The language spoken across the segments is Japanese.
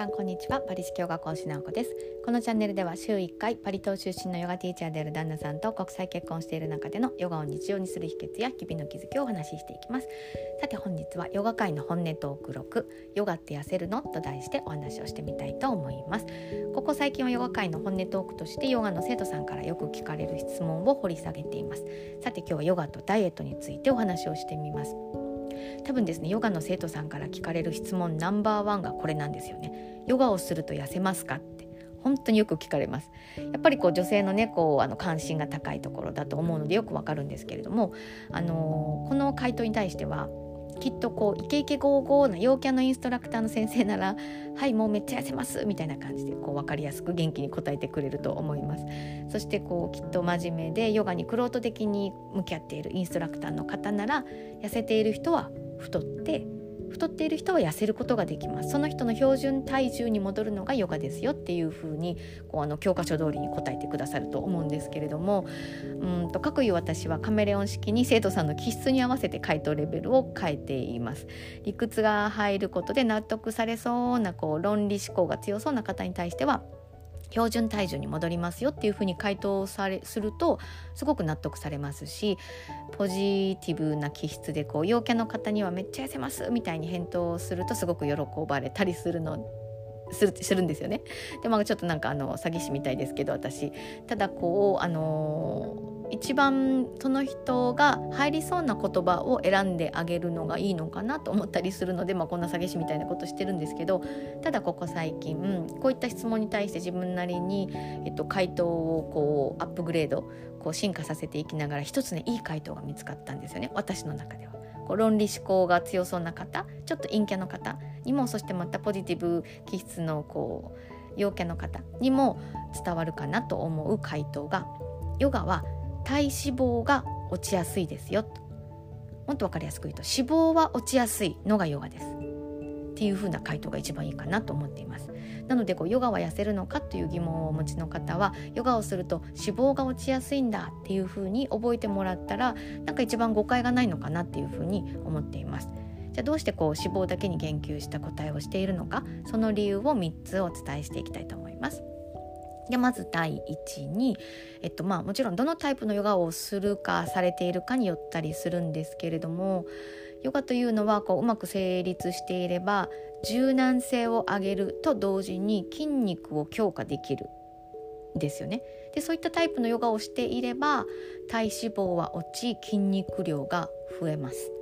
さんこんにちは。パリ市教学講師直子です。このチャンネルでは週1回パリ島出身のヨガティーチャーである旦那さんと国際結婚している中でのヨガを日常にする秘訣や日々の気づきをお話ししていきます。さて本日はヨガ界の本音トーク6ヨガって痩せるの？と題してお話をしてみたいと思います。ここ最近はヨガ界の本音トークとしてヨガの生徒さんからよく聞かれる質問を掘り下げています。さて今日はヨガとダイエットについてお話をしてみます。多分ですねヨガの生徒さんから聞かれる質問ナンバーワンがこれなんですよね。ヨガをすると痩せますかって。本当によく聞かれます。やっぱりこう女性のねこうあの関心が高いところだと思うのでよくわかるんですけれどもあのこの回答に対してはきっとこうイケイケゴーゴーな陽キャのインストラクターの先生なら「はいもうめっちゃ痩せます」みたいな感じでこう分かりやすく元気に答えてくれると思います。そしてこうきっと真面目でヨガに玄人的に向き合っているインストラクターの方なら痩せている人は太って太っている人は痩せることができます。その人の標準体重に戻るのがヨガですよっていうふうにこうあの教科書通りに答えてくださると思うんですけれどもうんと各いう私はカメレオン式に生徒さんの気質に合わせて回答レベルを変えています。理屈が入ることで納得されそうなこう論理思考が強そうな方に対しては標準体重に戻りますよっていうふうに回答されするとすごく納得されますしポジティブな気質でこう陽キャの方にはめっちゃ痩せますみたいに返答するとすごく喜ばれたりするのするするんですよね。でまあちょっとなんかあの詐欺師みたいですけど私ただこうあの一番その人が入りそうな言葉を選んであげるのがいいのかなと思ったりするので、まあ、こんな詐欺師みたいなことしてるんですけどただここ最近こういった質問に対して自分なりに、えっと、回答をこうアップグレードこう進化させていきながら一つねいい回答が見つかったんですよね私の中では。こう論理思考が強そうな方ちょっと陰キャの方にもそしてまたポジティブ気質のこう陽キャの方にも伝わるかなと思う回答がヨガは体脂肪が落ちやすいです。よもっと分かりやすく言うと脂肪は落ちやすいのがヨガです。っていう風な回答が一番いいかなと思っています。なのでこうヨガは痩せるのかという疑問をお持ちの方はヨガをすると脂肪が落ちやすいんだっていう風に覚えてもらったらなんか一番誤解がないのかなっていう風に思っています。じゃあどうしてこう脂肪だけに言及した答えをしているのかその理由を3つお伝えしていきたいと思います。でまず第一に、えっとまあ、もちろんどのタイプのヨガをするかされているかによったりするんですけれどもヨガというのはこううまく成立していれば柔軟性を上げると同時に筋肉を強化できるですよね。でそういったタイプのヨガをしていれば体脂肪は落ち筋肉量が増えます。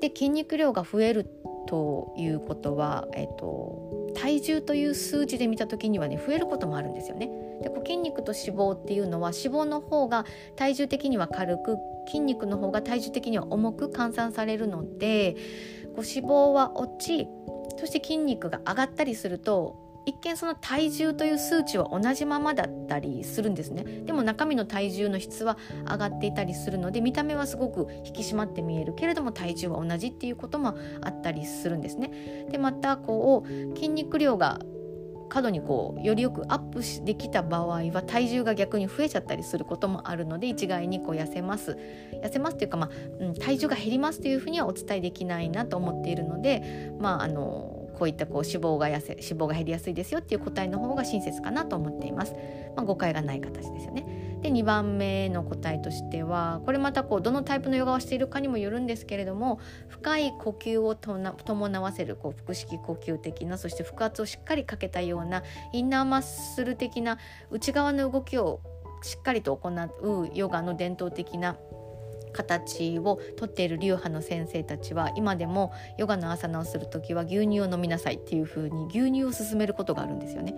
で筋肉量が増えるということは、えっと、体重という数字で見た時にはね増えることもあるんですよね。でこう筋肉と脂肪っていうのは脂肪の方が体重的には軽く筋肉の方が体重的には重く換算されるのでこう脂肪は落ちそして筋肉が上がったりすると一見その体重という数値は同じままだったりするんですね。でも中身の体重の質は上がっていたりするので見た目はすごく引き締まって見えるけれども体重は同じっていうこともあったりするんですね。でまたこう筋肉量が過度にこうよりよくアップできた場合は体重が逆に増えちゃったりすることもあるので一概にこう痩せます。痩せますっていうか、まあうん、体重が減りますというふうにはお伝えできないなと思っているのでまああのこういったこう脂肪が痩せ脂肪が減りやすいですよっていう答えの方が親切かなと思っています。まあ、誤解がない形ですよね。で2番目の答えとしてはこれまたこうどのタイプのヨガをしているかにもよるんですけれども深い呼吸を伴わせるこう腹式呼吸的なそして腹圧をしっかりかけたようなインナーマッスル的な内側の動きをしっかりと行うヨガの伝統的な形をとっている流派の先生たちは今でもヨガのアサナをする時は牛乳を飲みなさいっていう風に牛乳を勧めることがあるんですよね。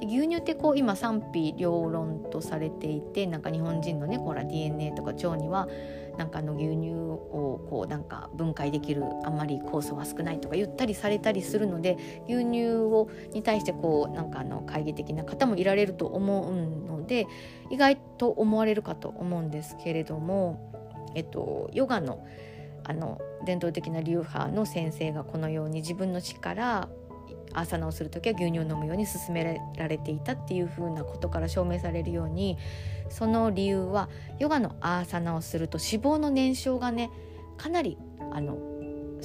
で牛乳ってこう今賛否両論とされていてなんか日本人のねほら DNA とか腸にはなんかあの牛乳をこうなんか分解できるあんまり酵素が少ないとか言ったりされたりするので牛乳をに対してこうなんかあの懐疑的な方もいられると思うので意外と思われるかと思うんですけれどもえっと、ヨガのあの伝統的な流派の先生がこのように自分の力アーサナをする時は牛乳を飲むように勧められていたっていうふうなことから証明されるようにその理由はヨガのアーサナをすると脂肪の燃焼がねかなりあの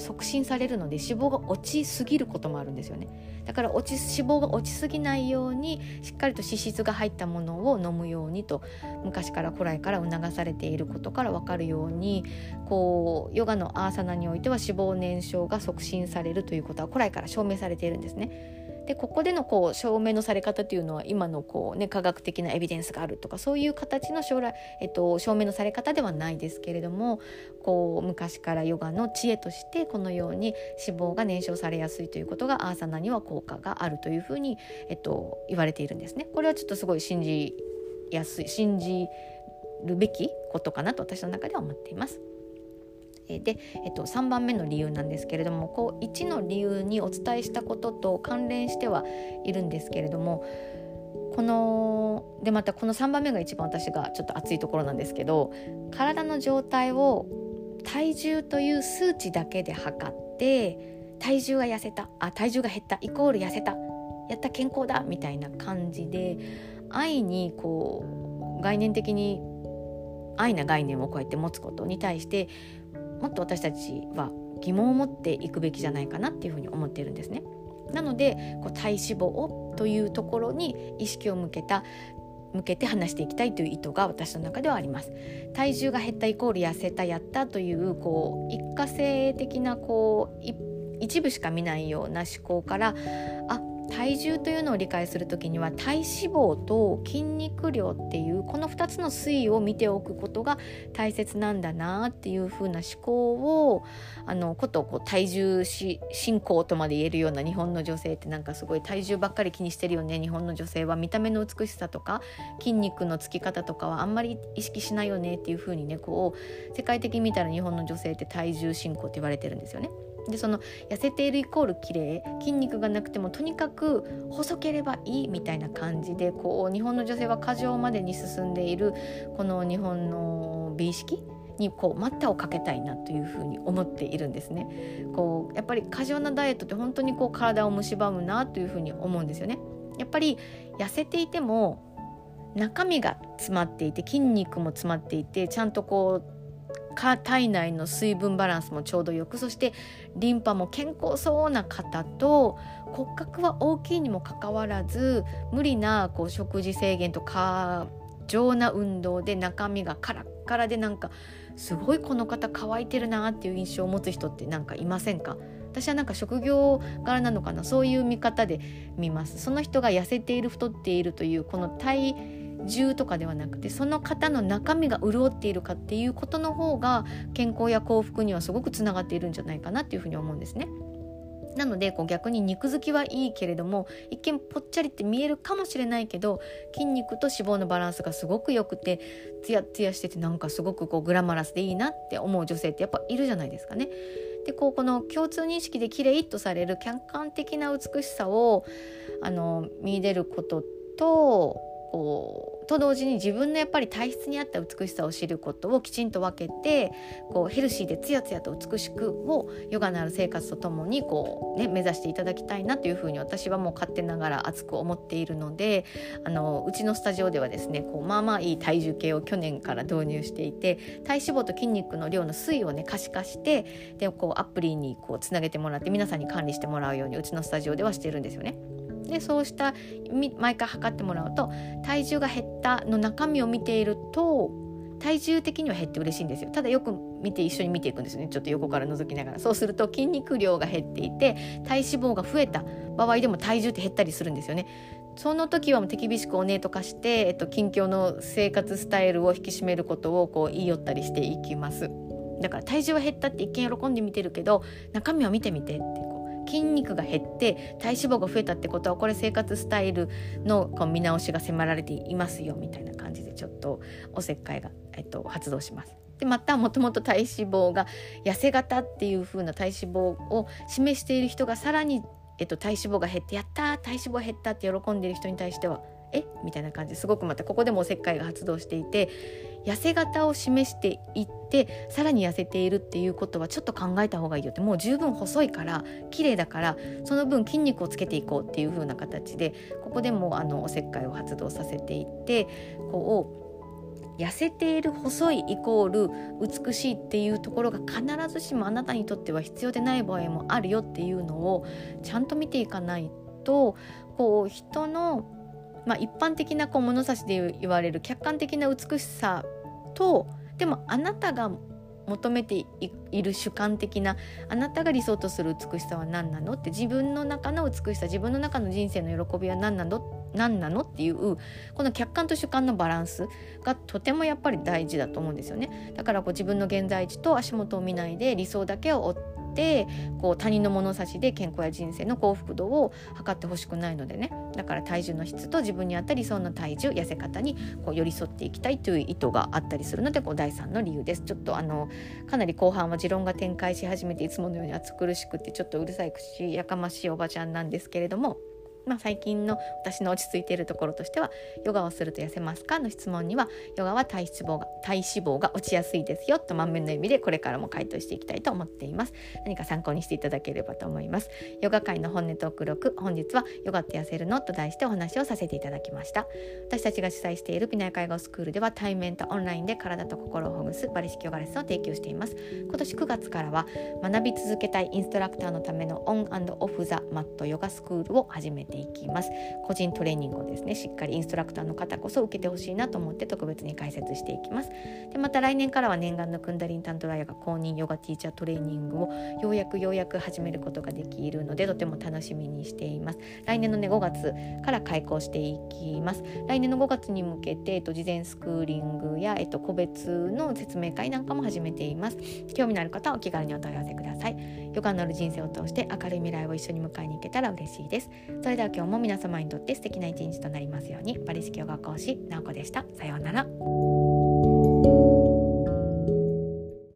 促進されるので脂肪が落ちすぎることもあるんですよねだから落ち脂肪が落ちすぎないようにしっかりと脂質が入ったものを飲むようにと昔から古来から促されていることから分かるようにこうヨガのアーサナにおいては脂肪燃焼が促進されるということは古来から証明されているんですね。でここでのこう証明のされ方というのは今のこう、ね、科学的なエビデンスがあるとかそういう形の将来、えっと、証明のされ方ではないですけれどもこう昔からヨガの知恵としてこのように脂肪が燃焼されやすいということがアーサナには効果があるというふうに、えっと、言われているんですね。これはちょっとすごい信じやすい信じるべきことかなと私の中では思っています。で、えっと、3番目の理由なんですけれどもこう1の理由にお伝えしたことと関連してはいるんですけれどもこのでまたこの3番目が一番私がちょっと熱いところなんですけど体の状態を体重という数値だけで測って体重が痩せたあ体重が減ったイコール痩せたやった健康だみたいな感じで愛にこう概念的に愛な概念をこうやって持つことに対してもっと私たちは疑問を持っていくべきじゃないかなっていうふうに思っているんですね。なのでこう体脂肪をというところに意識を向けた向けて話していきたいという意図が私の中ではあります体重が減ったイコール痩せたやったというこう一過性的なこう一部しか見ないような思考からあ体重というのを理解する時には体脂肪と筋肉量っていうこの2つの推移を見ておくことが大切なんだなっていう風な思考をあのことこう体重し進行とまで言えるような日本の女性ってなんかすごい体重ばっかり気にしてるよね日本の女性は見た目の美しさとか筋肉のつき方とかはあんまり意識しないよねっていう風にねこう世界的に見たら日本の女性って体重進行って言われてるんですよね。でその痩せているイコール綺麗筋肉がなくてもとにかく細ければいいみたいな感じでこう日本の女性は過剰までに進んでいるこの日本の美意識にこう待ったをかけたいなというふうに思っているんですね。こうやっぱり過剰なダイエットって本当にこう体を蝕むなというふうに思うんですよね。やっぱり痩せていても中身が詰まっていて筋肉も詰まっていてちゃんとこう体内の水分バランスもちょうどよくそしてリンパも健康そうな方と骨格は大きいにもかかわらず無理なこう食事制限と過剰な運動で中身がカラッカラでなんかすごいこの方乾いてるなっていう印象を持つ人ってなんかいませんか？私はなんか職業柄なのかな？そういう見方で見ます。その人が痩せている太っているというこの体重とかではなくてその方の中身が潤っているかっていうことの方が健康や幸福にはすごくつながっているんじゃないかなっていうふうに思うんですね。なのでこう逆に肉付きはいいけれども一見ぽっちゃりって見えるかもしれないけど筋肉と脂肪のバランスがすごく良くてツヤツヤしててなんかすごくこうグラマラスでいいなって思う女性ってやっぱいるじゃないですかね。でこうこの共通認識で綺麗とされる客観的な美しさをあの見出ることとと同時に自分のやっぱり体質に合った美しさを知ることをきちんと分けてこうヘルシーでツヤツヤと美しくをヨガのある生活とともにこう、ね、目指していただきたいなというふうに私はもう勝手ながら熱く思っているのであのうちのスタジオではですねこうまあまあいい体重計を去年から導入していて体脂肪と筋肉の量の推移をね可視化してでこうアプリにこうつなげてもらって皆さんに管理してもらうようにうちのスタジオではしてるんですよね。でそうした毎回測ってもらうと体重が減ったの中身を見ていると体重的には減って嬉しいんですよ。ただよく見て一緒に見ていくんですね。ちょっと横から覗きながら。そうすると筋肉量が減っていて体脂肪が増えた。場合でも体重って減ったりするんですよね。その時はもう手厳しくおねとかして、えっと、近況の生活スタイルを引き締めることをこう言い寄ったりしていきます。だから体重は減ったって一見喜んで見てるけど中身を見てみてって筋肉が減って体脂肪が増えたってことはこれ生活スタイルのこう見直しが迫られていますよみたいな感じでちょっとおせっかいが、えっと、発動します。でまたもともと体脂肪が痩せ型っていう風な体脂肪を示している人がさらに、えっと、体脂肪が減ってやった体脂肪減ったって喜んでいる人に対してはえ？みたいな感じ。すごくまたここでもおせっかいが発動していて痩せ型を示していってさらに痩せているっていうことはちょっと考えた方がいいよって。もう十分細いから綺麗だからその分筋肉をつけていこうっていう風な形でここでもあのおせっかいを発動させていってこう痩せている細いイコール美しいっていうところが必ずしもあなたにとっては必要でない場合もあるよっていうのをちゃんと見ていかないとこう人の、まあ、一般的なこう物差しで言われる客観的な美しさとでもあなたが求めている主観的なあなたが理想とする美しさは何なのって自分の中の美しさ自分の中の人生の喜びは何なの何なのっていうこの客観と主観のバランスがとてもやっぱり大事だと思うんですよね。だからこう自分の現在地と足元を見ないで理想だけを追ってってこう他人の物差しで健康や人生の幸福度を測ってほしくないのでね。だから体重の質と自分に合った理想の体重痩せ方にこう寄り添っていきたいという意図があったりするのでこう第3の理由です。ちょっとあのかなり後半は持論が展開し始めていつものように暑苦しくてちょっとうるさい口やかましいおばちゃんなんですけれども。まあ、最近の私の落ち着いているところとしてはヨガをすると痩せますかの質問にはヨガは体脂肪が体脂肪が落ちやすいですよと満面の意味でこれからも回答していきたいと思っています。何か参考にしていただければと思います。ヨガ界の本音トーク録本日はヨガって痩せるのと題してお話をさせていただきました。私たちが主催しているピナイ介護スクールでは対面とオンラインで体と心をほぐすバリ式ヨガレッスンを提供しています。今年9月からは学び続けたいインストラクターのためのオンオフザマットヨガスクールを始めてていきます。個人トレーニングをですねしっかりインストラクターの方こそ受けてほしいなと思って特別に解説していきます。でまた来年からは念願のクンダリンタントライアが公認ヨガティーチャートレーニングをようやくようやく始めることができるのでとても楽しみにしています。来年のね5月から開講していきます。来年の5月に向けて、えっと、事前スクーリングや、えっと、個別の説明会なんかも始めています。興味のある方はお気軽にお問い合わせください。ヨガのある人生を通して明るい未来を一緒に迎えに行けたら嬉しいです。それでは今日も皆様にとって素敵な一日となりますように。パリ式ヨガ講師なおこでした。さようなら。